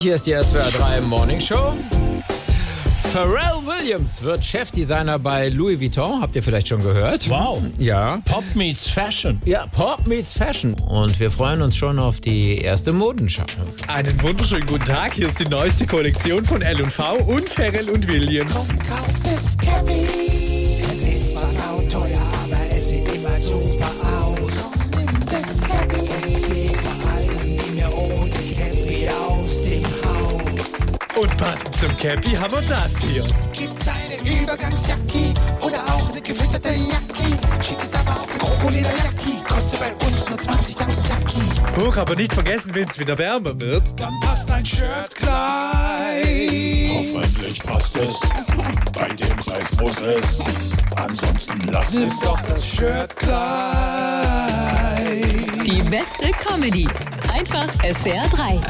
Hier ist die SWR 3 Morning Show. Pharrell Williams wird Chefdesigner bei Louis Vuitton. Habt ihr vielleicht schon gehört? Wow. Ja. Pop meets Fashion. Ja, Pop meets Fashion. Und wir freuen uns schon auf die erste Modenschau. Einen wunderschönen guten Tag. Hier ist die neueste Kollektion von L&V und Pharrell und Williams. Kauft es Cappy. Und passend zum Cappy haben wir das hier. Gibt's eine Übergangsjacke oder auch eine gefütterte Jacke? Schick ist aber auch eine Krokodillerjacke. Kostet bei uns nur 20.000 Taki. Huch, aber nicht vergessen, wenn es wieder wärmer wird. Dann passt ein Shirt gleich. Hoffentlich passt es. Bei dem Preis muss es. Ansonsten lass Nimm es. doch das Shirt gleich. Die beste Comedy. Einfach SWR 3.